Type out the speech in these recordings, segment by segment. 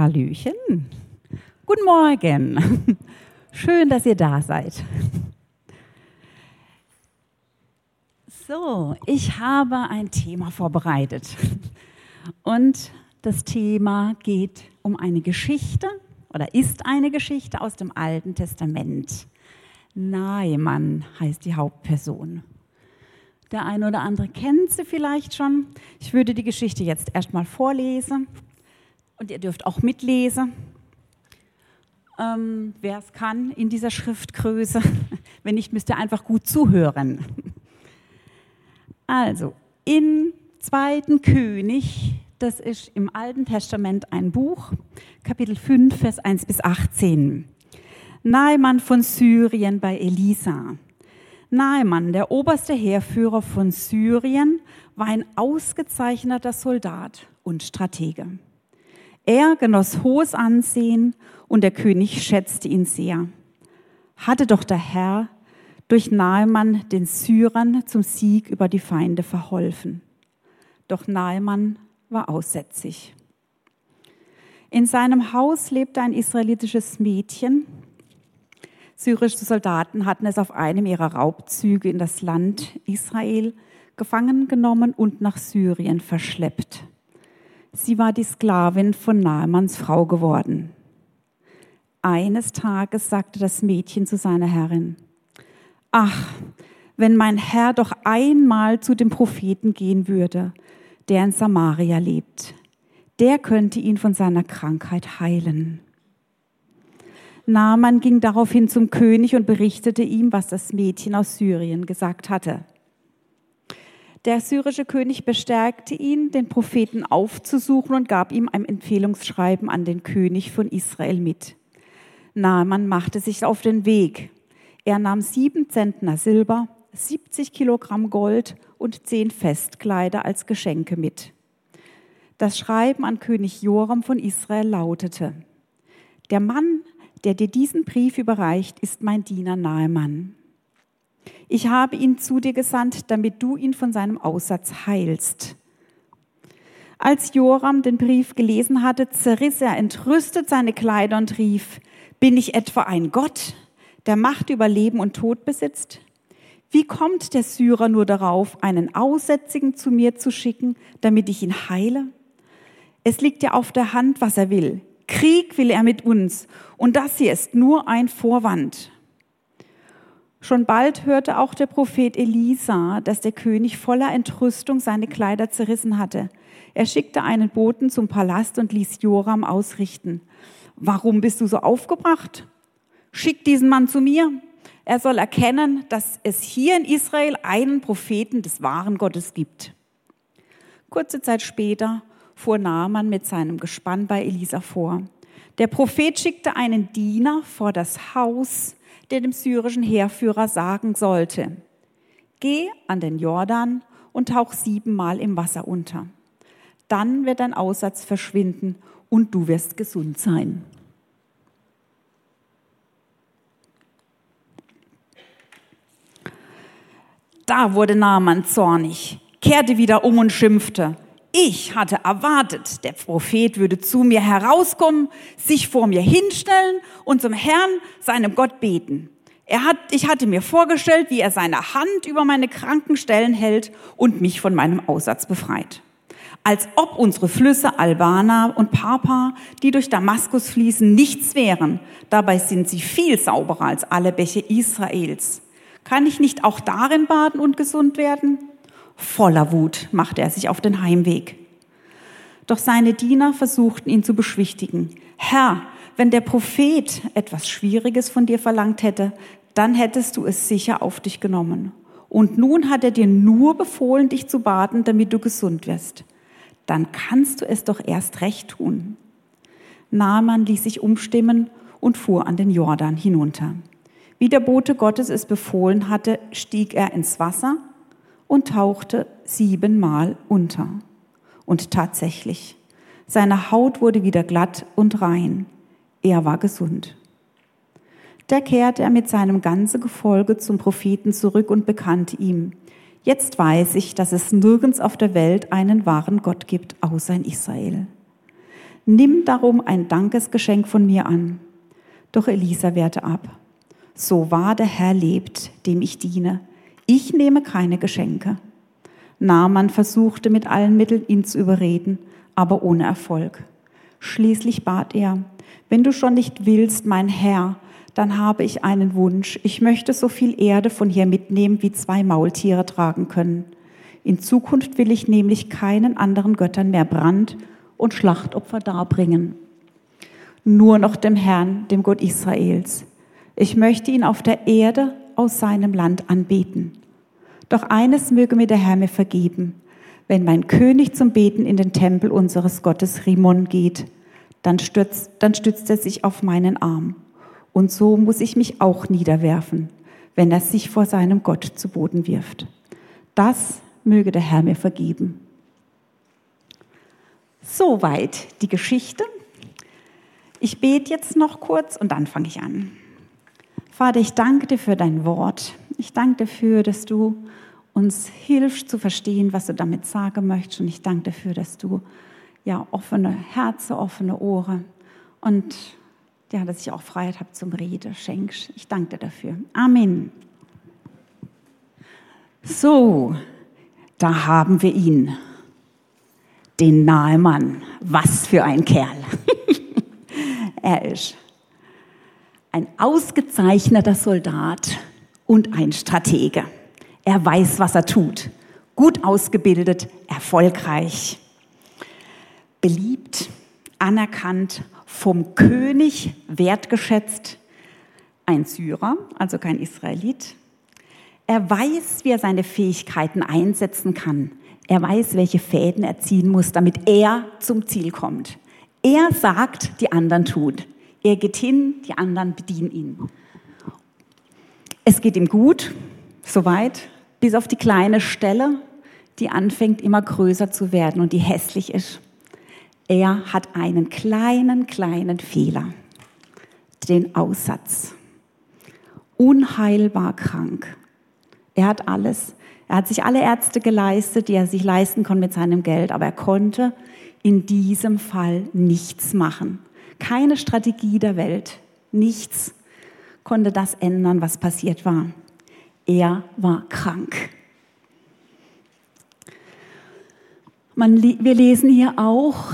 Hallöchen. Guten Morgen. Schön, dass ihr da seid. So, ich habe ein Thema vorbereitet. Und das Thema geht um eine Geschichte oder ist eine Geschichte aus dem Alten Testament. Naemann heißt die Hauptperson. Der eine oder andere kennt sie vielleicht schon. Ich würde die Geschichte jetzt erstmal vorlesen und ihr dürft auch mitlesen, ähm, wer es kann in dieser Schriftgröße. Wenn nicht, müsst ihr einfach gut zuhören. Also, in zweiten König, das ist im Alten Testament ein Buch, Kapitel 5, Vers 1 bis 18. Naaman von Syrien bei Elisa. Naaman, der oberste Heerführer von Syrien, war ein ausgezeichneter Soldat und Stratege. Er genoss hohes Ansehen und der König schätzte ihn sehr. Hatte doch der Herr durch Nahemann den Syrern zum Sieg über die Feinde verholfen. Doch Nahemann war aussätzig. In seinem Haus lebte ein israelitisches Mädchen. Syrische Soldaten hatten es auf einem ihrer Raubzüge in das Land Israel gefangen genommen und nach Syrien verschleppt. Sie war die Sklavin von Naamanns Frau geworden. Eines Tages sagte das Mädchen zu seiner Herrin, Ach, wenn mein Herr doch einmal zu dem Propheten gehen würde, der in Samaria lebt, der könnte ihn von seiner Krankheit heilen. Naaman ging daraufhin zum König und berichtete ihm, was das Mädchen aus Syrien gesagt hatte. Der syrische König bestärkte ihn, den Propheten aufzusuchen und gab ihm ein Empfehlungsschreiben an den König von Israel mit. Naaman machte sich auf den Weg. Er nahm sieben Zentner Silber, 70 Kilogramm Gold und zehn Festkleider als Geschenke mit. Das Schreiben an König Joram von Israel lautete, der Mann, der dir diesen Brief überreicht, ist mein Diener Naaman. Ich habe ihn zu dir gesandt, damit du ihn von seinem Aussatz heilst. Als Joram den Brief gelesen hatte, zerriss er entrüstet seine Kleider und rief, bin ich etwa ein Gott, der Macht über Leben und Tod besitzt? Wie kommt der Syrer nur darauf, einen Aussätzigen zu mir zu schicken, damit ich ihn heile? Es liegt ja auf der Hand, was er will. Krieg will er mit uns. Und das hier ist nur ein Vorwand. Schon bald hörte auch der Prophet Elisa, dass der König voller Entrüstung seine Kleider zerrissen hatte. Er schickte einen Boten zum Palast und ließ Joram ausrichten. Warum bist du so aufgebracht? Schick diesen Mann zu mir. Er soll erkennen, dass es hier in Israel einen Propheten des wahren Gottes gibt. Kurze Zeit später fuhr Naaman mit seinem Gespann bei Elisa vor. Der Prophet schickte einen Diener vor das Haus der dem syrischen Heerführer sagen sollte, geh an den Jordan und tauch siebenmal im Wasser unter. Dann wird dein Aussatz verschwinden und du wirst gesund sein. Da wurde Naaman zornig, kehrte wieder um und schimpfte. Ich hatte erwartet, der Prophet würde zu mir herauskommen, sich vor mir hinstellen und zum Herrn, seinem Gott, beten. Er hat, ich hatte mir vorgestellt, wie er seine Hand über meine kranken Stellen hält und mich von meinem Aussatz befreit. Als ob unsere Flüsse Albana und Papa, die durch Damaskus fließen, nichts wären. Dabei sind sie viel sauberer als alle Bäche Israels. Kann ich nicht auch darin baden und gesund werden? Voller Wut machte er sich auf den Heimweg. Doch seine Diener versuchten ihn zu beschwichtigen. Herr, wenn der Prophet etwas Schwieriges von dir verlangt hätte, dann hättest du es sicher auf dich genommen. Und nun hat er dir nur befohlen, dich zu baden, damit du gesund wirst. Dann kannst du es doch erst recht tun. Naaman ließ sich umstimmen und fuhr an den Jordan hinunter. Wie der Bote Gottes es befohlen hatte, stieg er ins Wasser und tauchte siebenmal unter. Und tatsächlich, seine Haut wurde wieder glatt und rein. Er war gesund. Da kehrte er mit seinem ganzen Gefolge zum Propheten zurück und bekannte ihm, jetzt weiß ich, dass es nirgends auf der Welt einen wahren Gott gibt, außer in Israel. Nimm darum ein Dankesgeschenk von mir an. Doch Elisa wehrte ab. So wahr der Herr lebt, dem ich diene. Ich nehme keine Geschenke. Naaman versuchte mit allen Mitteln, ihn zu überreden, aber ohne Erfolg. Schließlich bat er, wenn du schon nicht willst, mein Herr, dann habe ich einen Wunsch. Ich möchte so viel Erde von hier mitnehmen, wie zwei Maultiere tragen können. In Zukunft will ich nämlich keinen anderen Göttern mehr Brand und Schlachtopfer darbringen. Nur noch dem Herrn, dem Gott Israels. Ich möchte ihn auf der Erde aus seinem Land anbeten. Doch eines möge mir der Herr mir vergeben. Wenn mein König zum Beten in den Tempel unseres Gottes Rimon geht, dann stützt, dann stützt er sich auf meinen Arm. Und so muss ich mich auch niederwerfen, wenn er sich vor seinem Gott zu Boden wirft. Das möge der Herr mir vergeben. Soweit die Geschichte. Ich bete jetzt noch kurz und dann fange ich an. Vater, ich danke dir für dein Wort. Ich danke dafür, dass du uns hilfst zu verstehen, was du damit sagen möchtest. Und ich danke dafür, dass du ja offene Herzen, offene Ohren und ja, dass ich auch Freiheit habe zum Reden schenkst. Ich danke dir dafür. Amen. So, da haben wir ihn, den Nahemann. Was für ein Kerl. er ist ein ausgezeichneter Soldat und ein Stratege. Er weiß, was er tut. Gut ausgebildet, erfolgreich, beliebt, anerkannt, vom König wertgeschätzt. Ein Syrer, also kein Israelit, er weiß, wie er seine Fähigkeiten einsetzen kann. Er weiß, welche Fäden er ziehen muss, damit er zum Ziel kommt. Er sagt, die anderen tun. Er geht hin, die anderen bedienen ihn. Es geht ihm gut, soweit, bis auf die kleine Stelle, die anfängt immer größer zu werden und die hässlich ist. Er hat einen kleinen, kleinen Fehler, den Aussatz. Unheilbar krank. Er hat alles. Er hat sich alle Ärzte geleistet, die er sich leisten konnte mit seinem Geld, aber er konnte in diesem Fall nichts machen. Keine Strategie der Welt, nichts konnte das ändern, was passiert war. Er war krank. Man, wir lesen hier auch,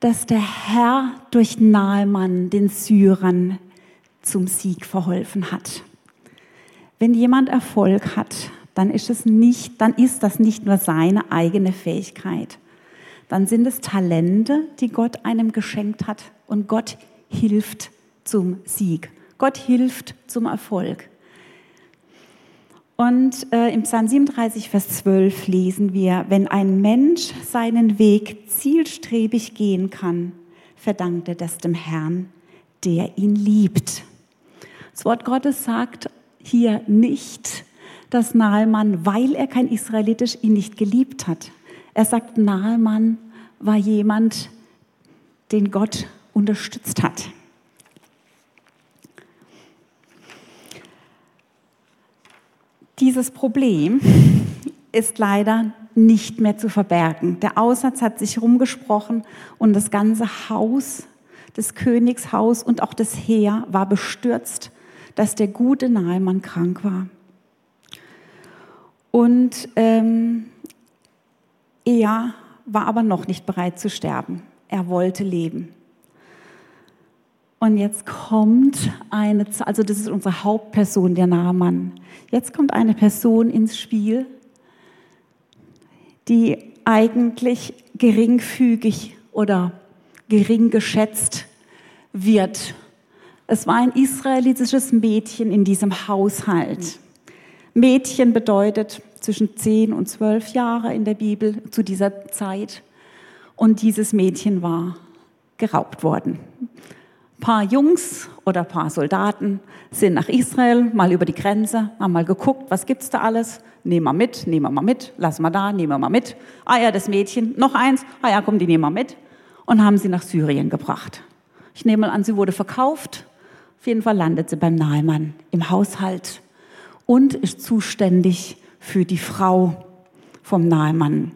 dass der Herr durch Nahemann den Syrern zum Sieg verholfen hat. Wenn jemand Erfolg hat, dann ist, es nicht, dann ist das nicht nur seine eigene Fähigkeit. Dann sind es Talente, die Gott einem geschenkt hat und Gott hilft zum Sieg. Gott hilft zum Erfolg. Und äh, im Psalm 37, Vers 12 lesen wir, wenn ein Mensch seinen Weg zielstrebig gehen kann, verdankt er das dem Herrn, der ihn liebt. Das Wort Gottes sagt hier nicht, dass Naaman, weil er kein Israelit ist, ihn nicht geliebt hat. Er sagt, Naaman war jemand, den Gott unterstützt hat. Dieses Problem ist leider nicht mehr zu verbergen. Der Aussatz hat sich rumgesprochen und das ganze Haus, das Königshaus und auch das Heer war bestürzt dass der gute Nahemann krank war. Und ähm, er war aber noch nicht bereit zu sterben. Er wollte leben. Und jetzt kommt eine, also das ist unsere Hauptperson, der Nahmann. Jetzt kommt eine Person ins Spiel, die eigentlich geringfügig oder gering geschätzt wird es war ein israelitisches Mädchen in diesem Haushalt. Mädchen bedeutet zwischen 10 und 12 Jahre in der Bibel zu dieser Zeit. Und dieses Mädchen war geraubt worden. Paar Jungs oder paar Soldaten sind nach Israel, mal über die Grenze, haben mal geguckt, was gibt's da alles? Nehmen wir mit, nehmen wir mal mit, lassen wir da, nehmen wir mal mit. Ah ja, das Mädchen, noch eins, ah ja, komm, die nehmen wir mit. Und haben sie nach Syrien gebracht. Ich nehme mal an, sie wurde verkauft auf jeden Fall landet sie beim Nahemann im Haushalt und ist zuständig für die Frau vom Nahemann.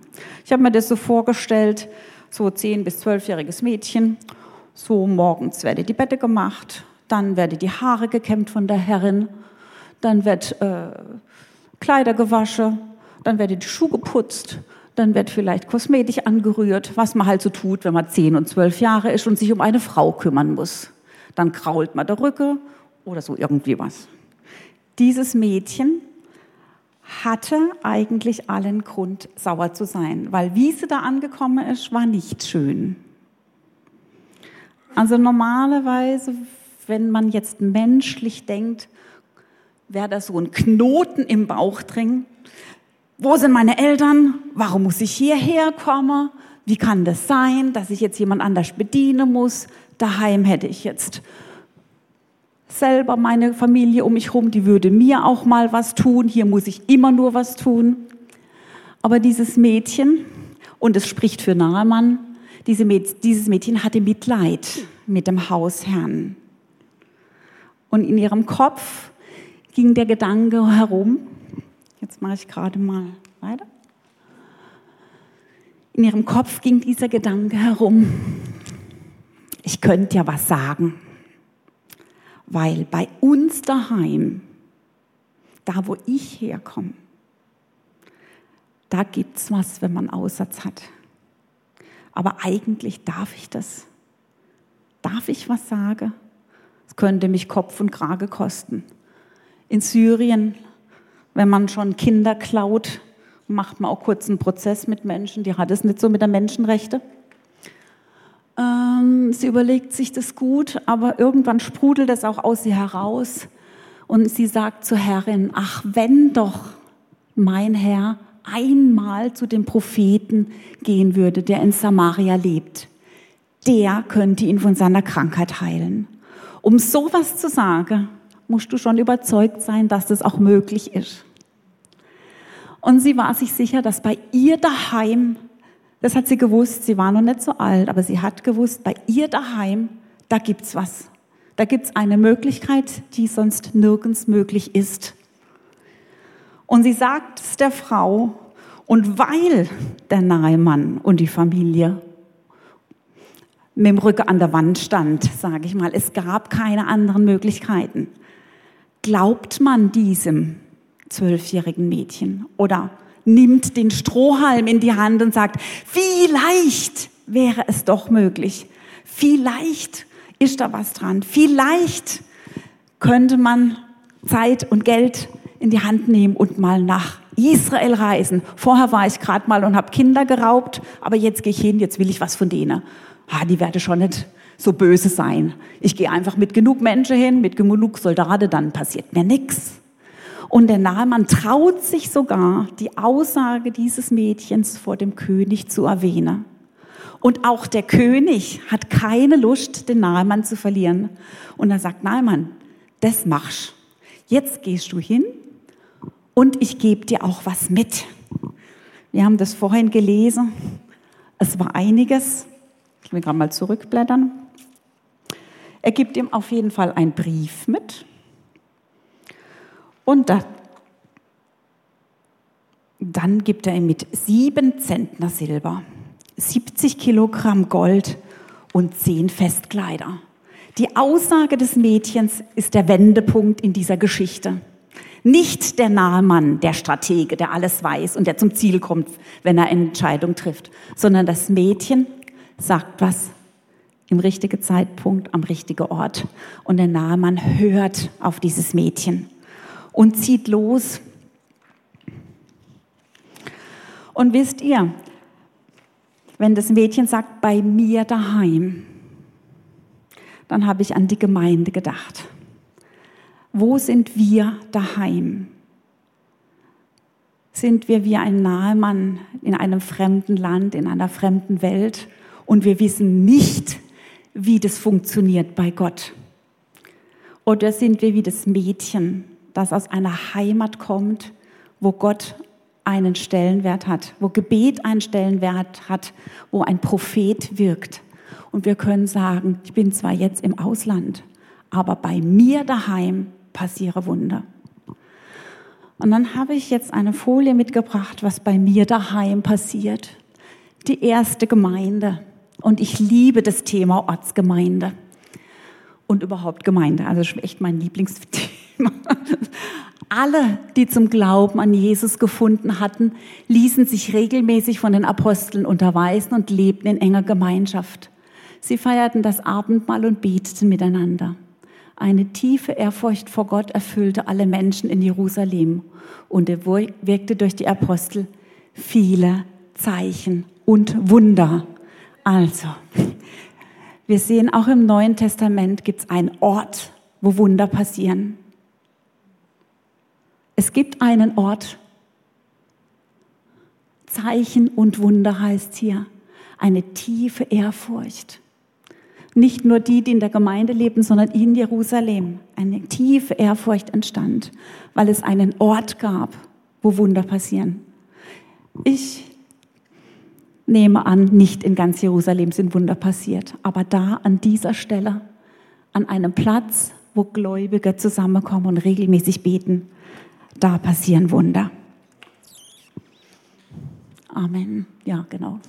Ich habe mir das so vorgestellt, so 10- bis 12-jähriges Mädchen. So morgens werde die Bette gemacht, dann werde die Haare gekämmt von der Herrin, dann wird äh, Kleider gewaschen, dann werde die Schuhe geputzt, dann wird vielleicht Kosmetik angerührt, was man halt so tut, wenn man 10 und 12 Jahre ist und sich um eine Frau kümmern muss. Dann krault man der Rücke oder so irgendwie was. Dieses Mädchen hatte eigentlich allen Grund, sauer zu sein, weil wie sie da angekommen ist, war nicht schön. Also normalerweise, wenn man jetzt menschlich denkt, wäre da so ein Knoten im Bauch drin. Wo sind meine Eltern? Warum muss ich hierher kommen? Wie kann das sein, dass ich jetzt jemand anders bedienen muss? Daheim hätte ich jetzt selber meine Familie um mich herum, die würde mir auch mal was tun. Hier muss ich immer nur was tun. Aber dieses Mädchen, und es spricht für Naaman, diese Mäd dieses Mädchen hatte Mitleid mit dem Hausherrn. Und in ihrem Kopf ging der Gedanke herum, jetzt mache ich gerade mal weiter, in ihrem Kopf ging dieser Gedanke herum, ich könnte ja was sagen, weil bei uns daheim, da wo ich herkomme, da gibt es was, wenn man Aussatz hat. Aber eigentlich darf ich das. Darf ich was sagen? Es könnte mich Kopf und Krage kosten. In Syrien, wenn man schon Kinder klaut, macht man auch kurz einen Prozess mit Menschen, die hat es nicht so mit der Menschenrechte. Ähm, sie überlegt sich das gut, aber irgendwann sprudelt es auch aus ihr heraus und sie sagt zur Herrin, ach wenn doch mein Herr einmal zu dem Propheten gehen würde, der in Samaria lebt, der könnte ihn von seiner Krankheit heilen. Um sowas zu sagen, musst du schon überzeugt sein, dass das auch möglich ist. Und sie war sich sicher, dass bei ihr daheim das hat sie gewusst, sie war noch nicht so alt, aber sie hat gewusst, bei ihr daheim, da gibt's was. Da gibt's eine Möglichkeit, die sonst nirgends möglich ist. Und sie sagt es der Frau, und weil der nahe Mann und die Familie mit dem Rücken an der Wand stand, sage ich mal, es gab keine anderen Möglichkeiten. Glaubt man diesem zwölfjährigen Mädchen oder nimmt den Strohhalm in die Hand und sagt, vielleicht wäre es doch möglich. Vielleicht ist da was dran. Vielleicht könnte man Zeit und Geld in die Hand nehmen und mal nach Israel reisen. Vorher war ich gerade mal und habe Kinder geraubt, aber jetzt gehe ich hin, jetzt will ich was von denen. Ah, die werde schon nicht so böse sein. Ich gehe einfach mit genug Menschen hin, mit genug Soldaten, dann passiert mir nichts. Und der Naaman traut sich sogar, die Aussage dieses Mädchens vor dem König zu erwähnen. Und auch der König hat keine Lust, den Naaman zu verlieren. Und er sagt, Naaman, das machst. Jetzt gehst du hin und ich gebe dir auch was mit. Wir haben das vorhin gelesen. Es war einiges. Ich will gerade mal zurückblättern. Er gibt ihm auf jeden Fall einen Brief mit. Und da, dann gibt er ihm mit sieben Zentner Silber, 70 Kilogramm Gold und zehn Festkleider. Die Aussage des Mädchens ist der Wendepunkt in dieser Geschichte. Nicht der nahe Mann, der Stratege, der alles weiß und der zum Ziel kommt, wenn er eine Entscheidung trifft, sondern das Mädchen sagt was im richtigen Zeitpunkt, am richtigen Ort. Und der nahe Mann hört auf dieses Mädchen und zieht los. Und wisst ihr, wenn das Mädchen sagt, bei mir daheim, dann habe ich an die Gemeinde gedacht. Wo sind wir daheim? Sind wir wie ein Nahemann in einem fremden Land, in einer fremden Welt und wir wissen nicht, wie das funktioniert bei Gott? Oder sind wir wie das Mädchen, das aus einer Heimat kommt, wo Gott einen Stellenwert hat, wo Gebet einen Stellenwert hat, wo ein Prophet wirkt. Und wir können sagen, ich bin zwar jetzt im Ausland, aber bei mir daheim passiere Wunder. Und dann habe ich jetzt eine Folie mitgebracht, was bei mir daheim passiert. die erste Gemeinde. Und ich liebe das Thema Ortsgemeinde und überhaupt Gemeinde. Also echt mein Lieblingsthema. Alle, die zum Glauben an Jesus gefunden hatten, ließen sich regelmäßig von den Aposteln unterweisen und lebten in enger Gemeinschaft. Sie feierten das Abendmahl und beteten miteinander. Eine tiefe Ehrfurcht vor Gott erfüllte alle Menschen in Jerusalem und er wirkte durch die Apostel viele Zeichen und Wunder. Also, wir sehen auch im Neuen Testament gibt es einen Ort, wo Wunder passieren. Es gibt einen Ort. Zeichen und Wunder heißt hier. Eine tiefe Ehrfurcht. Nicht nur die, die in der Gemeinde leben, sondern in Jerusalem. Eine tiefe Ehrfurcht entstand, weil es einen Ort gab, wo Wunder passieren. Ich nehme an, nicht in ganz Jerusalem sind Wunder passiert, aber da an dieser Stelle, an einem Platz, wo Gläubige zusammenkommen und regelmäßig beten, da passieren Wunder. Amen. Ja, genau.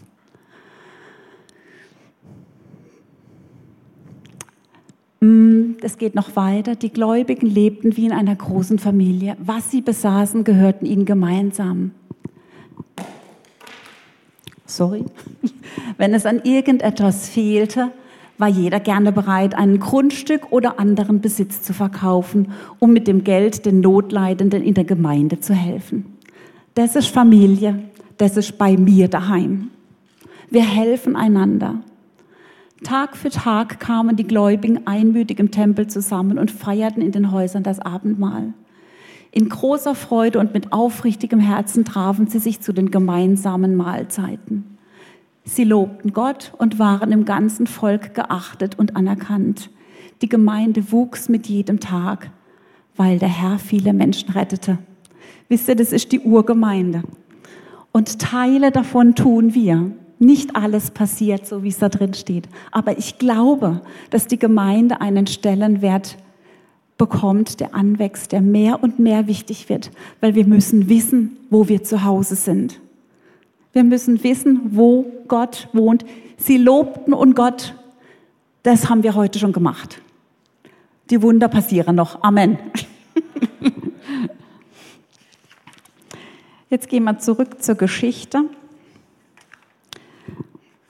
Es geht noch weiter. Die Gläubigen lebten wie in einer großen Familie. Was sie besaßen, gehörten ihnen gemeinsam sorry, wenn es an irgendetwas fehlte, war jeder gerne bereit, ein Grundstück oder anderen Besitz zu verkaufen, um mit dem Geld den Notleidenden in der Gemeinde zu helfen. Das ist Familie, das ist bei mir daheim. Wir helfen einander. Tag für Tag kamen die Gläubigen einmütig im Tempel zusammen und feierten in den Häusern das Abendmahl. In großer Freude und mit aufrichtigem Herzen trafen sie sich zu den gemeinsamen Mahlzeiten. Sie lobten Gott und waren im ganzen Volk geachtet und anerkannt. Die Gemeinde wuchs mit jedem Tag, weil der Herr viele Menschen rettete. Wisst ihr, das ist die Urgemeinde. Und Teile davon tun wir. Nicht alles passiert, so wie es da drin steht. Aber ich glaube, dass die Gemeinde einen Stellenwert bekommt, der anwächst, der mehr und mehr wichtig wird, weil wir müssen wissen, wo wir zu Hause sind. Wir müssen wissen, wo Gott wohnt. Sie lobten und Gott, das haben wir heute schon gemacht. Die Wunder passieren noch. Amen. Jetzt gehen wir zurück zur Geschichte.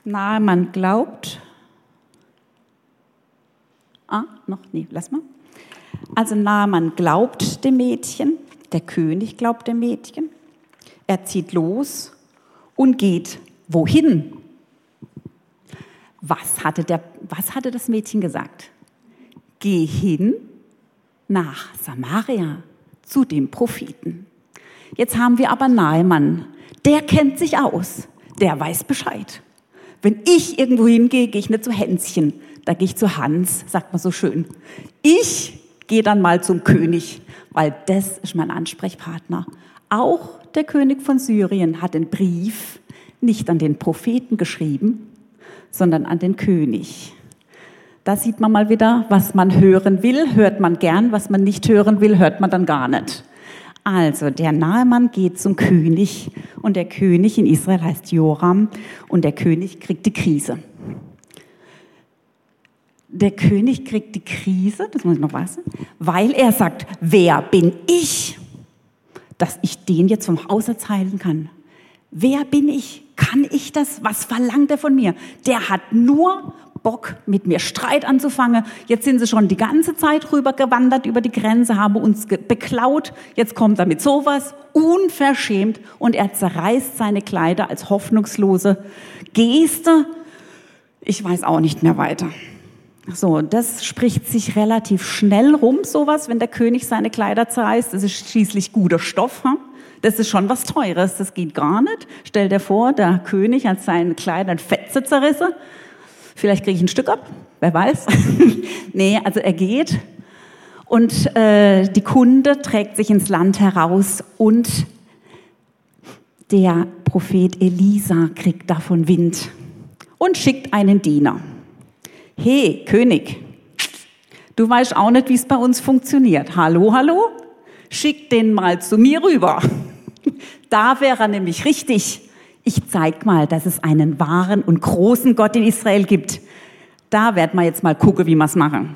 Nahe man glaubt. Ah, noch, nee, lass mal. Also Naaman glaubt dem Mädchen, der König glaubt dem Mädchen. Er zieht los und geht wohin? Was hatte, der, was hatte das Mädchen gesagt? Geh hin nach Samaria zu dem Propheten. Jetzt haben wir aber Naaman. Der kennt sich aus. Der weiß Bescheid. Wenn ich irgendwo hingehe, gehe ich nicht zu Hänschen. Da gehe ich zu Hans, sagt man so schön. Ich geh dann mal zum König, weil das ist mein Ansprechpartner. Auch der König von Syrien hat den Brief nicht an den Propheten geschrieben, sondern an den König. Da sieht man mal wieder, was man hören will, hört man gern, was man nicht hören will, hört man dann gar nicht. Also, der Nahemann geht zum König und der König in Israel heißt Joram und der König kriegt die Krise der König kriegt die Krise, das muss ich noch wissen, weil er sagt, wer bin ich, dass ich den jetzt vom Hausarzt heilen kann? Wer bin ich? Kann ich das? Was verlangt er von mir? Der hat nur Bock, mit mir Streit anzufangen. Jetzt sind sie schon die ganze Zeit rüber gewandert über die Grenze, haben uns beklaut. Jetzt kommt er mit sowas, unverschämt, und er zerreißt seine Kleider als hoffnungslose Geste. Ich weiß auch nicht mehr weiter. So, das spricht sich relativ schnell rum, sowas, wenn der König seine Kleider zerreißt. Das ist schließlich guter Stoff. Hm? Das ist schon was Teures, das geht gar nicht. Stell dir vor, der König hat seine Kleider in Fetze zerrissen. Vielleicht kriege ich ein Stück ab, wer weiß. nee, also er geht und äh, die Kunde trägt sich ins Land heraus und der Prophet Elisa kriegt davon Wind und schickt einen Diener hey König, du weißt auch nicht, wie es bei uns funktioniert. Hallo, hallo? Schick den mal zu mir rüber. Da wäre er nämlich richtig. Ich zeig mal, dass es einen wahren und großen Gott in Israel gibt. Da werden wir jetzt mal gucken, wie wir es machen.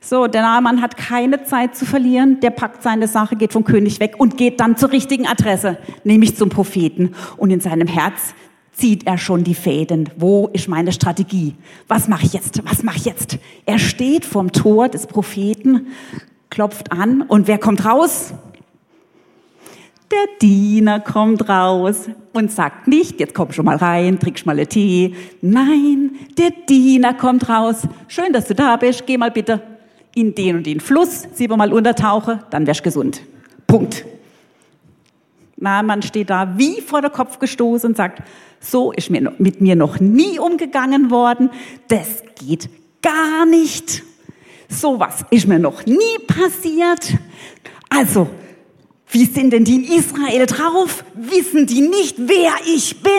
So, der Naaman hat keine Zeit zu verlieren. Der packt seine Sache, geht vom König weg und geht dann zur richtigen Adresse, nämlich zum Propheten. Und in seinem Herz zieht er schon die Fäden. Wo ist meine Strategie? Was mache ich jetzt? Was mache ich jetzt? Er steht vorm Tor des Propheten, klopft an und wer kommt raus? Der Diener kommt raus und sagt nicht, jetzt komm schon mal rein, trink schon mal einen Tee. Nein, der Diener kommt raus. Schön, dass du da bist. Geh mal bitte in den und den Fluss, siebenmal untertauche, dann wärst gesund. Punkt. Na, man steht da wie vor der Kopf gestoßen und sagt, so ist mir mit mir noch nie umgegangen worden. Das geht gar nicht. Sowas ist mir noch nie passiert. Also, wie sind denn die in Israel drauf? Wissen die nicht, wer ich bin?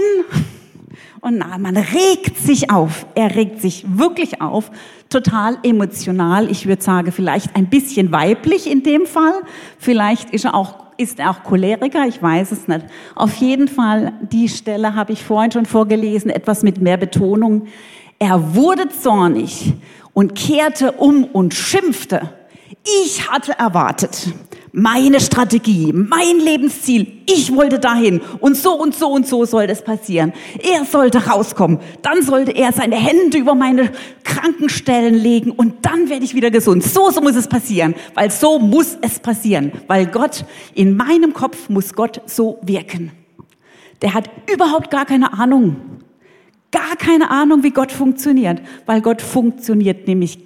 Und na, man regt sich auf. Er regt sich wirklich auf. Total emotional. Ich würde sagen, vielleicht ein bisschen weiblich in dem Fall. Vielleicht ist er auch, ist er auch Choleriker. Ich weiß es nicht. Auf jeden Fall, die Stelle habe ich vorhin schon vorgelesen. Etwas mit mehr Betonung. Er wurde zornig und kehrte um und schimpfte. Ich hatte erwartet, meine Strategie, mein Lebensziel. Ich wollte dahin und so und so und so soll das passieren. Er sollte rauskommen. Dann sollte er seine Hände über meine Krankenstellen legen und dann werde ich wieder gesund. So, so muss es passieren, weil so muss es passieren, weil Gott in meinem Kopf muss Gott so wirken. Der hat überhaupt gar keine Ahnung. Gar keine Ahnung, wie Gott funktioniert, weil Gott funktioniert nämlich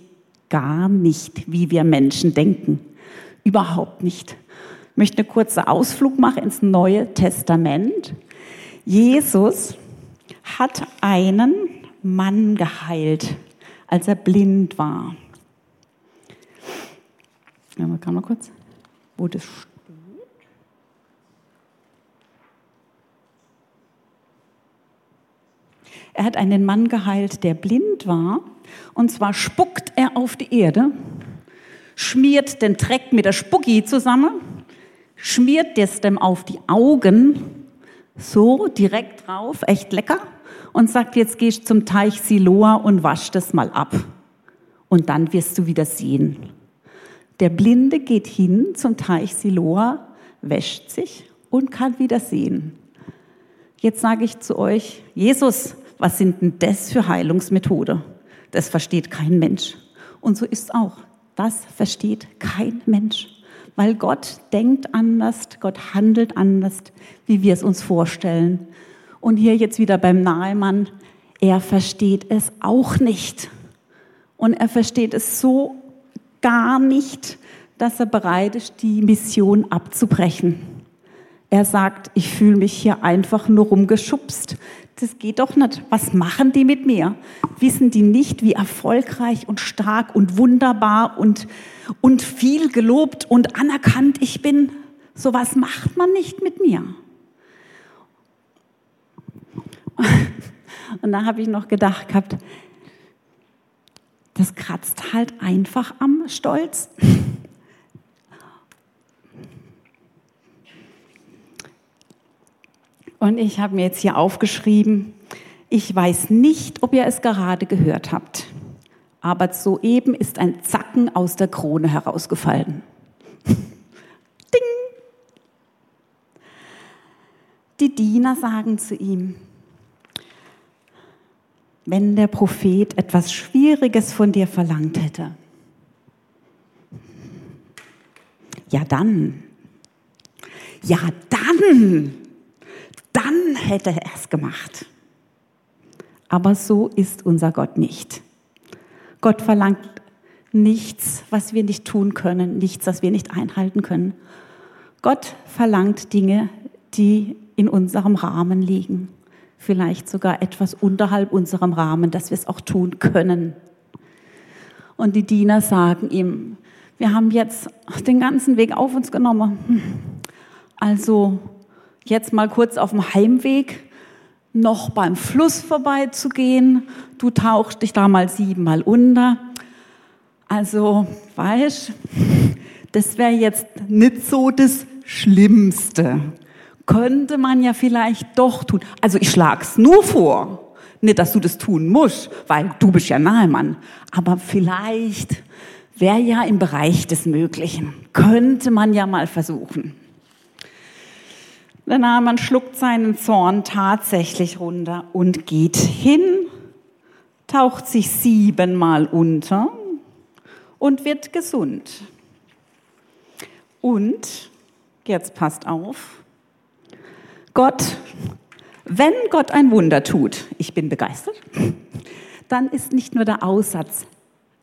gar nicht, wie wir Menschen denken. Überhaupt nicht. Ich möchte einen kurzen Ausflug machen ins Neue Testament. Jesus hat einen Mann geheilt, als er blind war. Ja, man kann mal kurz, wo das steht. Er hat einen Mann geheilt, der blind war. Und zwar spuckt er auf die Erde schmiert den Dreck mit der Spucki zusammen, schmiert das dem auf die Augen, so direkt drauf, echt lecker, und sagt, jetzt gehst zum Teich Siloa und wasch das mal ab. Und dann wirst du wieder sehen. Der Blinde geht hin zum Teich Siloa, wäscht sich und kann wieder sehen. Jetzt sage ich zu euch, Jesus, was sind denn das für Heilungsmethode? Das versteht kein Mensch. Und so ist es auch. Das versteht kein Mensch, weil Gott denkt anders, Gott handelt anders, wie wir es uns vorstellen. Und hier jetzt wieder beim Nahemann, er versteht es auch nicht. Und er versteht es so gar nicht, dass er bereit ist, die Mission abzubrechen. Er sagt, ich fühle mich hier einfach nur rumgeschubst das geht doch nicht. Was machen die mit mir? Wissen die nicht, wie erfolgreich und stark und wunderbar und, und viel gelobt und anerkannt ich bin? So was macht man nicht mit mir. Und da habe ich noch gedacht gehabt, das kratzt halt einfach am Stolz. Und ich habe mir jetzt hier aufgeschrieben, ich weiß nicht, ob ihr es gerade gehört habt, aber soeben ist ein Zacken aus der Krone herausgefallen. Ding! Die Diener sagen zu ihm, wenn der Prophet etwas Schwieriges von dir verlangt hätte, ja dann, ja dann, dann hätte er es gemacht. Aber so ist unser Gott nicht. Gott verlangt nichts, was wir nicht tun können, nichts, was wir nicht einhalten können. Gott verlangt Dinge, die in unserem Rahmen liegen. Vielleicht sogar etwas unterhalb unserem Rahmen, dass wir es auch tun können. Und die Diener sagen ihm, wir haben jetzt den ganzen Weg auf uns genommen. Also jetzt mal kurz auf dem Heimweg noch beim Fluss vorbeizugehen. Du tauchst dich da mal siebenmal unter. Also, weißt, das wäre jetzt nicht so das Schlimmste. könnte man ja vielleicht doch tun. Also ich schlag's nur vor. Nicht, dass du das tun musst, weil du bist ja Nahemann. Aber vielleicht wäre ja im Bereich des Möglichen. Könnte man ja mal versuchen. Der Nahemann schluckt seinen Zorn tatsächlich runter und geht hin, taucht sich siebenmal unter und wird gesund. Und, jetzt passt auf, Gott, wenn Gott ein Wunder tut, ich bin begeistert, dann ist nicht nur der Aussatz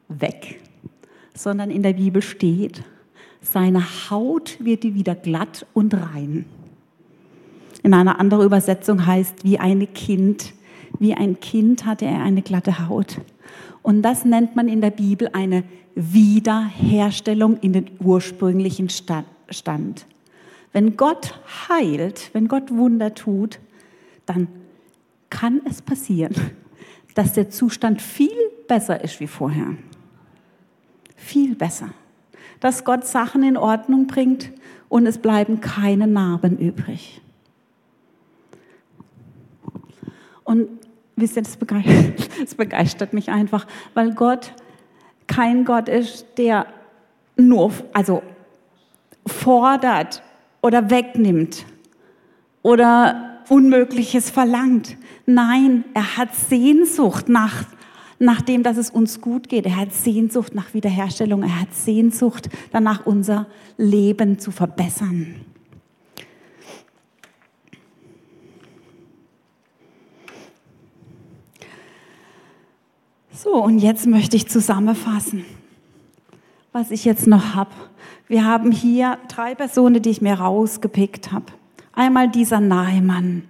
weg, sondern in der Bibel steht, seine Haut wird wieder glatt und rein. In einer anderen Übersetzung heißt, wie ein Kind, wie ein Kind hatte er eine glatte Haut. Und das nennt man in der Bibel eine Wiederherstellung in den ursprünglichen Stand. Wenn Gott heilt, wenn Gott Wunder tut, dann kann es passieren, dass der Zustand viel besser ist wie vorher. Viel besser. Dass Gott Sachen in Ordnung bringt und es bleiben keine Narben übrig. Und wisst ihr, das begeistert, das begeistert mich einfach, weil Gott kein Gott ist, der nur, also fordert oder wegnimmt oder Unmögliches verlangt. Nein, er hat Sehnsucht nach, nach dem, dass es uns gut geht. Er hat Sehnsucht nach Wiederherstellung. Er hat Sehnsucht danach, unser Leben zu verbessern. So, und jetzt möchte ich zusammenfassen, was ich jetzt noch habe. Wir haben hier drei Personen, die ich mir rausgepickt habe. Einmal dieser Nahemann.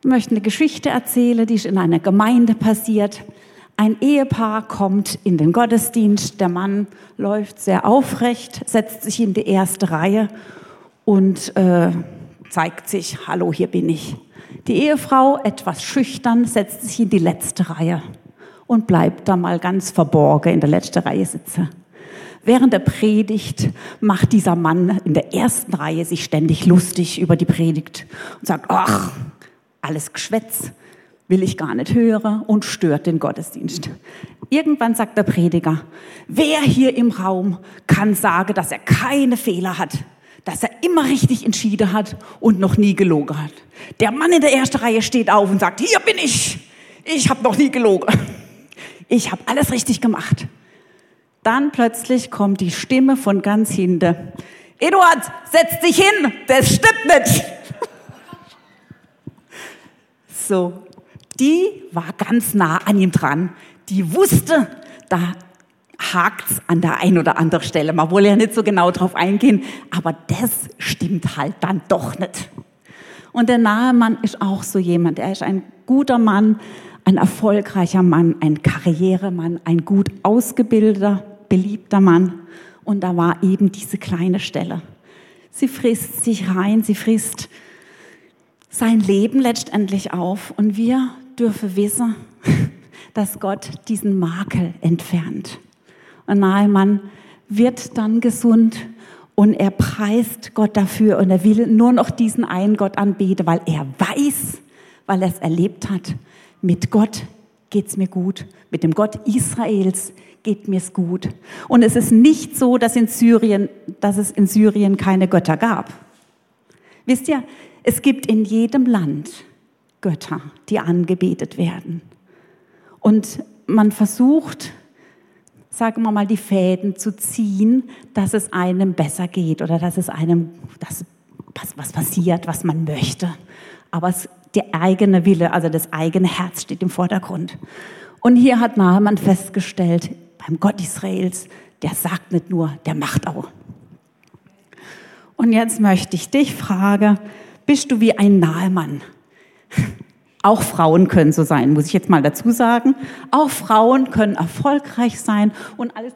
Ich möchte eine Geschichte erzählen, die ist in einer Gemeinde passiert. Ein Ehepaar kommt in den Gottesdienst, der Mann läuft sehr aufrecht, setzt sich in die erste Reihe und äh, zeigt sich, hallo, hier bin ich. Die Ehefrau, etwas schüchtern, setzt sich in die letzte Reihe und bleibt da mal ganz verborgen in der letzten Reihe sitzen. Während der Predigt macht dieser Mann in der ersten Reihe sich ständig lustig über die Predigt und sagt, ach, alles Geschwätz, will ich gar nicht hören und stört den Gottesdienst. Irgendwann sagt der Prediger, wer hier im Raum kann sagen, dass er keine Fehler hat, dass er immer richtig entschieden hat und noch nie gelogen hat. Der Mann in der ersten Reihe steht auf und sagt, hier bin ich, ich habe noch nie gelogen ich habe alles richtig gemacht. Dann plötzlich kommt die Stimme von ganz hinten. Eduard, setz dich hin, das stimmt nicht. So, die war ganz nah an ihm dran. Die wusste, da hakt's an der einen oder anderen Stelle. Man wollte ja nicht so genau drauf eingehen, aber das stimmt halt dann doch nicht. Und der nahe Mann ist auch so jemand. Er ist ein guter Mann, ein erfolgreicher Mann, ein Karrieremann, ein gut ausgebildeter, beliebter Mann. Und da war eben diese kleine Stelle. Sie frisst sich rein, sie frisst sein Leben letztendlich auf. Und wir dürfen wissen, dass Gott diesen Makel entfernt. Und nahe Mann wird dann gesund und er preist Gott dafür und er will nur noch diesen einen Gott anbeten, weil er weiß, weil er es erlebt hat, mit Gott geht's mir gut, mit dem Gott Israels geht mir's gut. Und es ist nicht so, dass in Syrien, dass es in Syrien keine Götter gab. Wisst ihr, es gibt in jedem Land Götter, die angebetet werden. Und man versucht, sagen wir mal, die Fäden zu ziehen, dass es einem besser geht oder dass es einem, dass was passiert, was man möchte. Aber es der eigene Wille, also das eigene Herz steht im Vordergrund. Und hier hat Naaman festgestellt, beim Gott Israels, der sagt nicht nur, der macht auch. Und jetzt möchte ich dich fragen, bist du wie ein Nahemann? Auch Frauen können so sein, muss ich jetzt mal dazu sagen. Auch Frauen können erfolgreich sein und alles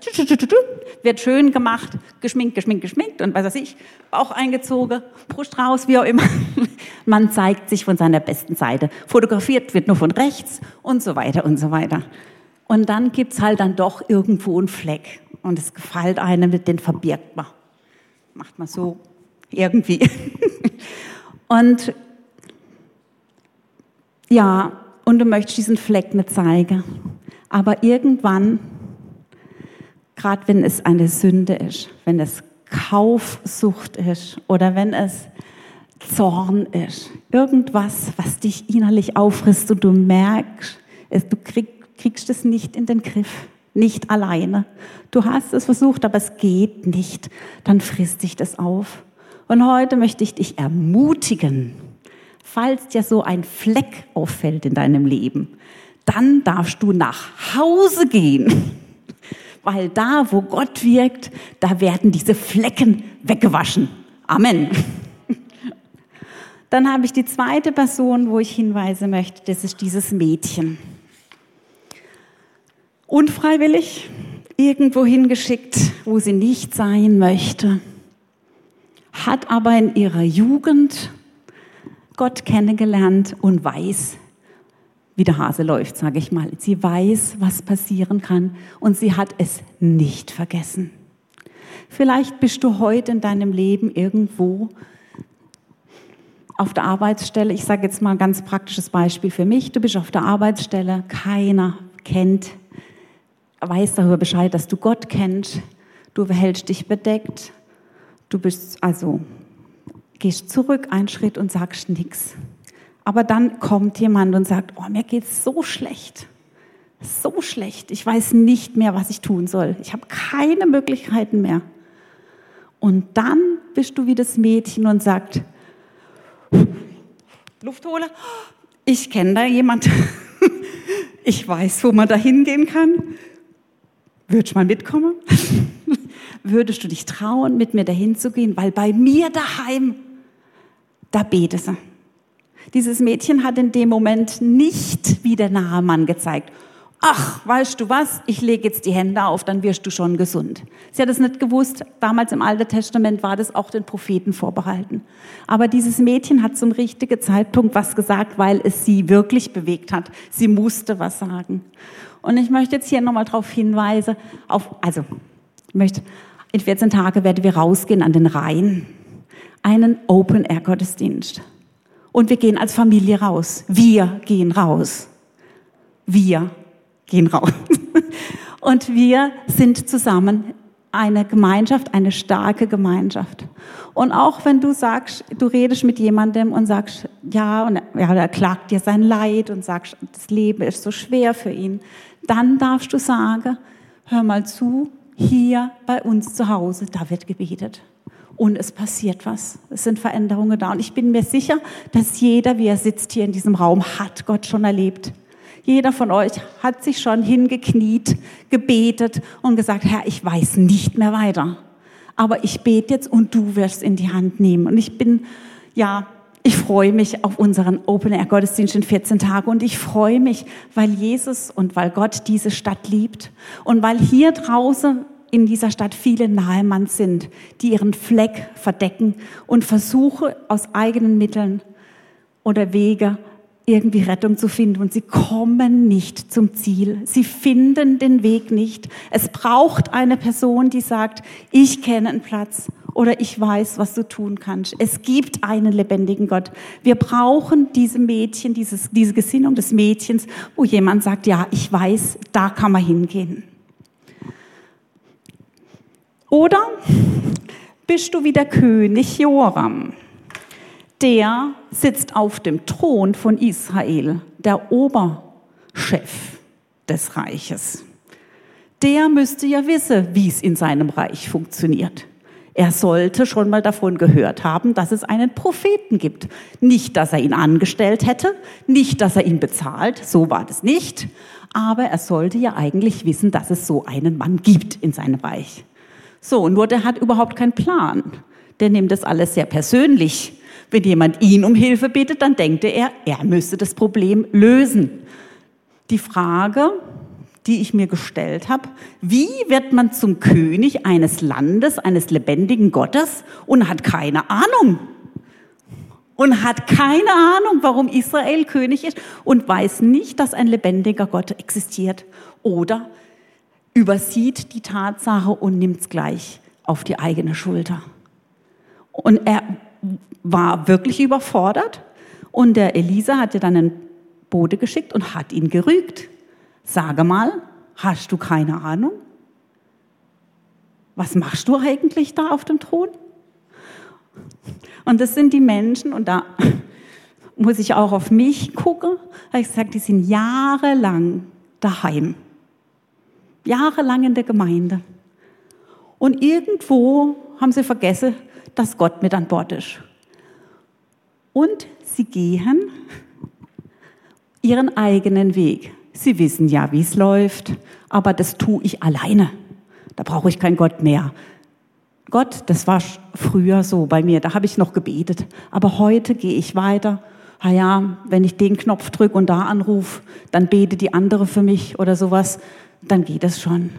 wird schön gemacht, geschminkt, geschminkt, geschminkt und was weiß ich, Bauch eingezogen, Brust raus, wie auch immer. Man zeigt sich von seiner besten Seite. Fotografiert wird nur von rechts und so weiter und so weiter. Und dann gibt's halt dann doch irgendwo einen Fleck und es gefällt einem, den verbirgt man. Macht man so irgendwie. Und ja, und du möchtest diesen Fleck nicht zeigen. Aber irgendwann, gerade wenn es eine Sünde ist, wenn es Kaufsucht ist oder wenn es Zorn ist, irgendwas, was dich innerlich auffrisst und du merkst, du krieg, kriegst es nicht in den Griff, nicht alleine. Du hast es versucht, aber es geht nicht. Dann frisst dich das auf. Und heute möchte ich dich ermutigen, falls dir so ein Fleck auffällt in deinem Leben, dann darfst du nach Hause gehen. Weil da, wo Gott wirkt, da werden diese Flecken weggewaschen. Amen. Dann habe ich die zweite Person, wo ich hinweisen möchte, das ist dieses Mädchen. Unfreiwillig irgendwo hingeschickt, wo sie nicht sein möchte, hat aber in ihrer Jugend Gott kennengelernt und weiß, wie der Hase läuft, sage ich mal. Sie weiß, was passieren kann und sie hat es nicht vergessen. Vielleicht bist du heute in deinem Leben irgendwo auf der Arbeitsstelle. Ich sage jetzt mal ein ganz praktisches Beispiel für mich. Du bist auf der Arbeitsstelle, keiner kennt, weiß darüber Bescheid, dass du Gott kennst. Du hältst dich bedeckt. Du bist also gehst zurück einen Schritt und sagst nichts. Aber dann kommt jemand und sagt, oh, mir geht's so schlecht. So schlecht. Ich weiß nicht mehr, was ich tun soll. Ich habe keine Möglichkeiten mehr. Und dann bist du wie das Mädchen und sagt, Luft hole. Ich kenne da jemand. Ich weiß, wo man da hingehen kann. Würdest du mal mitkommen? Würdest du dich trauen, mit mir dahin zu gehen? Weil bei mir daheim da bete sie. Dieses Mädchen hat in dem Moment nicht wie der nahe Mann gezeigt. Ach, weißt du was? Ich lege jetzt die Hände auf, dann wirst du schon gesund. Sie hat es nicht gewusst. Damals im Alten Testament war das auch den Propheten vorbehalten. Aber dieses Mädchen hat zum richtigen Zeitpunkt was gesagt, weil es sie wirklich bewegt hat. Sie musste was sagen. Und ich möchte jetzt hier nochmal darauf hinweisen, auf, also, möchte, in 14 Tagen werden wir rausgehen an den Rhein einen Open-Air-Gottesdienst. Und wir gehen als Familie raus. Wir gehen raus. Wir gehen raus. Und wir sind zusammen eine Gemeinschaft, eine starke Gemeinschaft. Und auch wenn du sagst, du redest mit jemandem und sagst, ja, und ja, er klagt dir sein Leid und sagst, das Leben ist so schwer für ihn, dann darfst du sagen, hör mal zu, hier bei uns zu Hause, da wird gebetet und es passiert was. Es sind Veränderungen da. Und ich bin mir sicher, dass jeder, wie er sitzt hier in diesem Raum, hat Gott schon erlebt. Jeder von euch hat sich schon hingekniet, gebetet und gesagt, Herr, ich weiß nicht mehr weiter. Aber ich bete jetzt und du wirst in die Hand nehmen. Und ich bin, ja, ich freue mich auf unseren Open Air Gottesdienst in 14 Tagen und ich freue mich, weil Jesus und weil Gott diese Stadt liebt und weil hier draußen in dieser Stadt viele Nahemann sind, die ihren Fleck verdecken und versuchen aus eigenen Mitteln oder Wege irgendwie Rettung zu finden und sie kommen nicht zum Ziel. Sie finden den Weg nicht. Es braucht eine Person, die sagt, ich kenne einen Platz oder ich weiß, was du tun kannst. Es gibt einen lebendigen Gott. Wir brauchen diese Mädchen, dieses, diese Gesinnung des Mädchens, wo jemand sagt, ja, ich weiß, da kann man hingehen. Oder bist du wie der König Joram? Der sitzt auf dem Thron von Israel, der Oberchef des Reiches. Der müsste ja wissen, wie es in seinem Reich funktioniert. Er sollte schon mal davon gehört haben, dass es einen Propheten gibt. Nicht, dass er ihn angestellt hätte, nicht, dass er ihn bezahlt, so war das nicht. Aber er sollte ja eigentlich wissen, dass es so einen Mann gibt in seinem Reich. So, nur der hat überhaupt keinen Plan. Der nimmt das alles sehr persönlich. Wenn jemand ihn um Hilfe bittet, dann denkt er, er müsste das Problem lösen. Die Frage, die ich mir gestellt habe, wie wird man zum König eines Landes, eines lebendigen Gottes und hat keine Ahnung? Und hat keine Ahnung, warum Israel König ist und weiß nicht, dass ein lebendiger Gott existiert. Oder übersieht die Tatsache und nimmt es gleich auf die eigene Schulter. Und er war wirklich überfordert. Und der Elisa hat ja dann einen Bote geschickt und hat ihn gerügt. Sage mal, hast du keine Ahnung? Was machst du eigentlich da auf dem Thron? Und das sind die Menschen, und da muss ich auch auf mich gucken, habe ich gesagt, die sind jahrelang daheim. Jahrelang in der Gemeinde. Und irgendwo haben sie vergessen, dass Gott mit an Bord ist. Und sie gehen ihren eigenen Weg. Sie wissen ja, wie es läuft, aber das tue ich alleine. Da brauche ich keinen Gott mehr. Gott, das war früher so bei mir, da habe ich noch gebetet. Aber heute gehe ich weiter. Ah ja, wenn ich den Knopf drücke und da anrufe, dann bete die andere für mich oder sowas, dann geht es schon.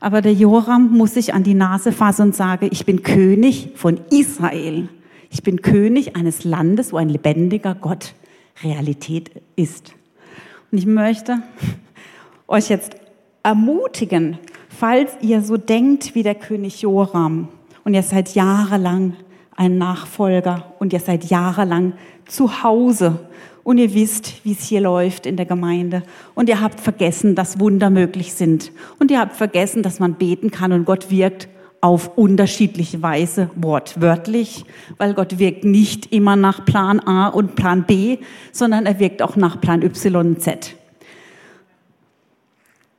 Aber der Joram muss sich an die Nase fassen und sagen, ich bin König von Israel. Ich bin König eines Landes, wo ein lebendiger Gott Realität ist. Und ich möchte euch jetzt ermutigen, falls ihr so denkt wie der König Joram und ihr seid jahrelang ein Nachfolger und ihr seid jahrelang zu Hause und ihr wisst, wie es hier läuft in der Gemeinde und ihr habt vergessen, dass Wunder möglich sind und ihr habt vergessen, dass man beten kann und Gott wirkt auf unterschiedliche Weise, wortwörtlich, weil Gott wirkt nicht immer nach Plan A und Plan B, sondern er wirkt auch nach Plan Y und Z.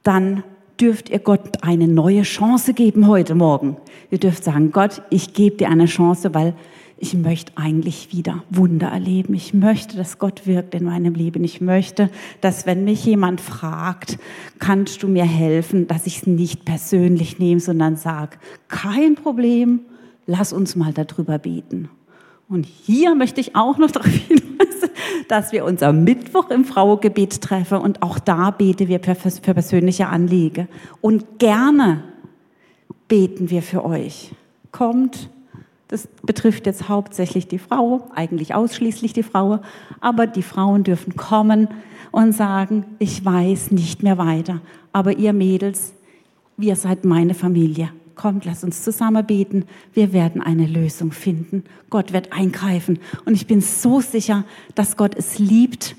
Dann dürft ihr Gott eine neue Chance geben heute Morgen. Ihr dürft sagen, Gott, ich gebe dir eine Chance, weil ich möchte eigentlich wieder Wunder erleben. Ich möchte, dass Gott wirkt in meinem Leben. Ich möchte, dass wenn mich jemand fragt, kannst du mir helfen, dass ich es nicht persönlich nehme, sondern sage, kein Problem, lass uns mal darüber beten. Und hier möchte ich auch noch darauf hinweisen, dass wir uns am Mittwoch im Frauengebet treffen und auch da beten wir für persönliche Anliege. Und gerne beten wir für euch. Kommt, das betrifft jetzt hauptsächlich die Frau, eigentlich ausschließlich die Frau, aber die Frauen dürfen kommen und sagen, ich weiß nicht mehr weiter, aber ihr Mädels, wir seid meine Familie kommt, lasst uns zusammen beten. Wir werden eine Lösung finden. Gott wird eingreifen. Und ich bin so sicher, dass Gott es liebt,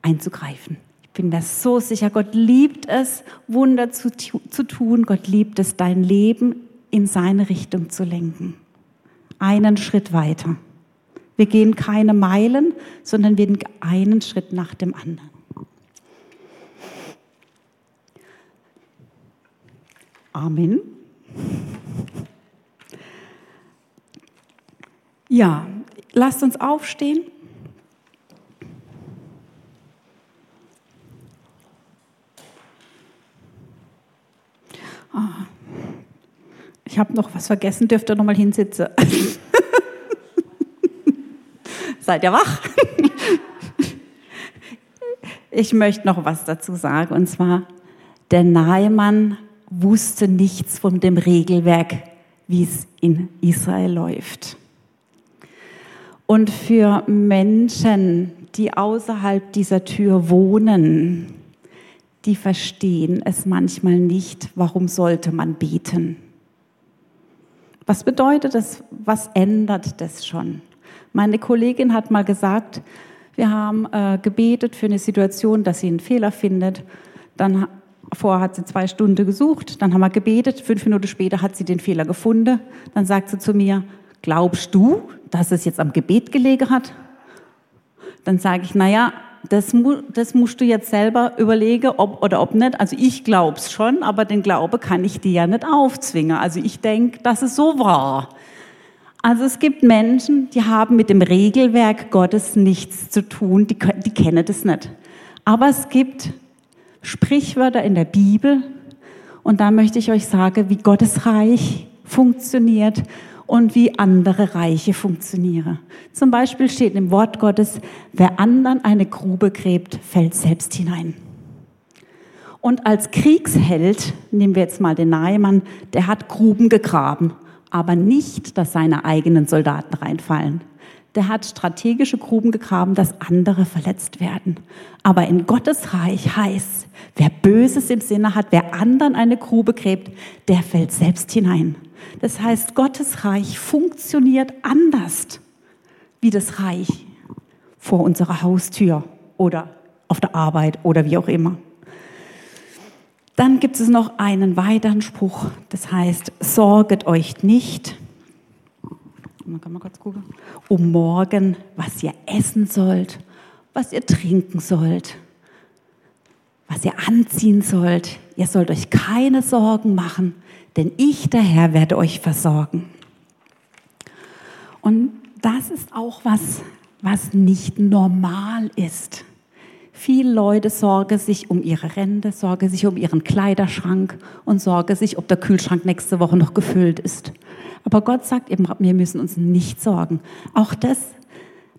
einzugreifen. Ich bin mir so sicher, Gott liebt es, Wunder zu, zu tun. Gott liebt es, dein Leben in seine Richtung zu lenken. Einen Schritt weiter. Wir gehen keine Meilen, sondern wir gehen einen Schritt nach dem anderen. Amen. Ja, lasst uns aufstehen. Ah, ich habe noch was vergessen, dürft ihr noch mal hinsitzen. Seid ihr wach? ich möchte noch was dazu sagen, und zwar, der Nahemann wusste nichts von dem Regelwerk, wie es in Israel läuft. Und für Menschen, die außerhalb dieser Tür wohnen, die verstehen es manchmal nicht, warum sollte man beten. Was bedeutet das? Was ändert das schon? Meine Kollegin hat mal gesagt, wir haben äh, gebetet für eine Situation, dass sie einen Fehler findet. Dann Vorher hat sie zwei Stunden gesucht, dann haben wir gebetet, fünf Minuten später hat sie den Fehler gefunden. Dann sagt sie zu mir, glaubst du, dass es jetzt am Gebet gelegen hat? Dann sage ich, naja, das, das musst du jetzt selber überlegen, ob oder ob nicht. Also ich glaub's schon, aber den Glaube kann ich dir ja nicht aufzwingen. Also ich denke, dass es so war. Also es gibt Menschen, die haben mit dem Regelwerk Gottes nichts zu tun, die, die kennen das nicht. Aber es gibt Sprichwörter in der Bibel. Und da möchte ich euch sagen, wie Gottes Reich funktioniert und wie andere Reiche funktionieren. Zum Beispiel steht im Wort Gottes, wer anderen eine Grube gräbt, fällt selbst hinein. Und als Kriegsheld, nehmen wir jetzt mal den Nahemann, der hat Gruben gegraben, aber nicht, dass seine eigenen Soldaten reinfallen der hat strategische Gruben gegraben, dass andere verletzt werden. Aber in Gottes Reich heißt, wer Böses im Sinne hat, wer anderen eine Grube gräbt, der fällt selbst hinein. Das heißt, Gottes Reich funktioniert anders wie das Reich vor unserer Haustür oder auf der Arbeit oder wie auch immer. Dann gibt es noch einen weiteren Spruch, das heißt, sorget euch nicht, um morgen, was ihr essen sollt, was ihr trinken sollt, was ihr anziehen sollt. Ihr sollt euch keine Sorgen machen, denn ich, der Herr, werde euch versorgen. Und das ist auch was, was nicht normal ist. Viele Leute sorgen sich um ihre Rente, sorgen sich um ihren Kleiderschrank und sorgen sich, ob der Kühlschrank nächste Woche noch gefüllt ist. Aber Gott sagt eben, wir müssen uns nicht sorgen. Auch das,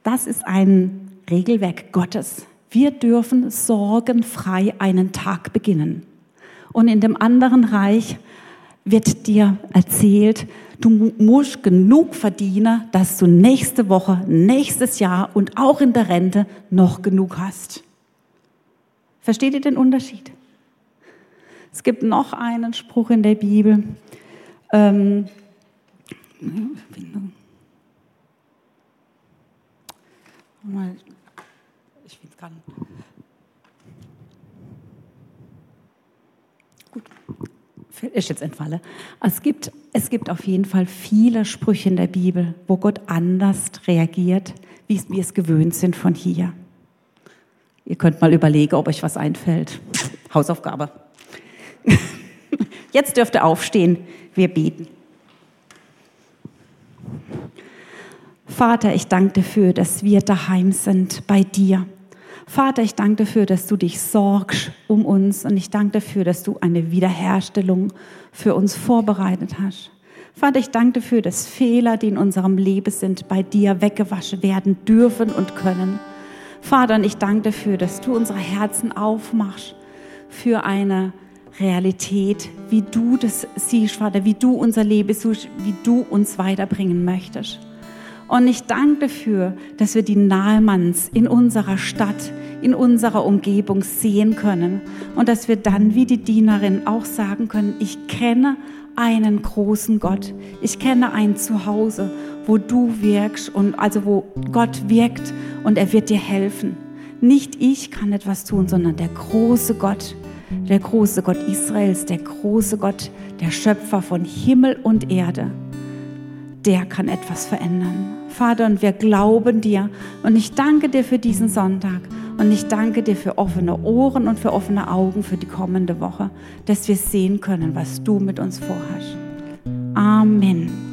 das ist ein Regelwerk Gottes. Wir dürfen sorgenfrei einen Tag beginnen. Und in dem anderen Reich wird dir erzählt, du musst genug verdienen, dass du nächste Woche, nächstes Jahr und auch in der Rente noch genug hast. Versteht ihr den Unterschied? Es gibt noch einen Spruch in der Bibel. Ähm, ich finde es gerade. Gut, ist jetzt entfalle. Es gibt, es gibt auf jeden Fall viele Sprüche in der Bibel, wo Gott anders reagiert, wie wir es gewöhnt sind von hier. Ihr könnt mal überlegen, ob euch was einfällt. Hausaufgabe. Jetzt dürft ihr aufstehen. Wir beten. Vater, ich danke dafür, dass wir daheim sind bei dir. Vater, ich danke dafür, dass du dich sorgst um uns und ich danke dafür, dass du eine Wiederherstellung für uns vorbereitet hast. Vater, ich danke dafür, dass Fehler, die in unserem Leben sind, bei dir weggewaschen werden dürfen und können. Vater, und ich danke dafür, dass du unsere Herzen aufmachst für eine Realität, wie du das siehst, Vater, wie du unser Leben suchst, wie du uns weiterbringen möchtest. Und ich danke dafür, dass wir die Nahemanns in unserer Stadt, in unserer Umgebung sehen können und dass wir dann wie die Dienerin auch sagen können, ich kenne einen großen Gott. Ich kenne ein Zuhause, wo du wirkst und also wo Gott wirkt und er wird dir helfen. Nicht ich kann etwas tun, sondern der große Gott, der große Gott Israels, der große Gott, der Schöpfer von Himmel und Erde. Der kann etwas verändern. Vater, und wir glauben dir. Und ich danke dir für diesen Sonntag. Und ich danke dir für offene Ohren und für offene Augen für die kommende Woche, dass wir sehen können, was du mit uns vorhast. Amen.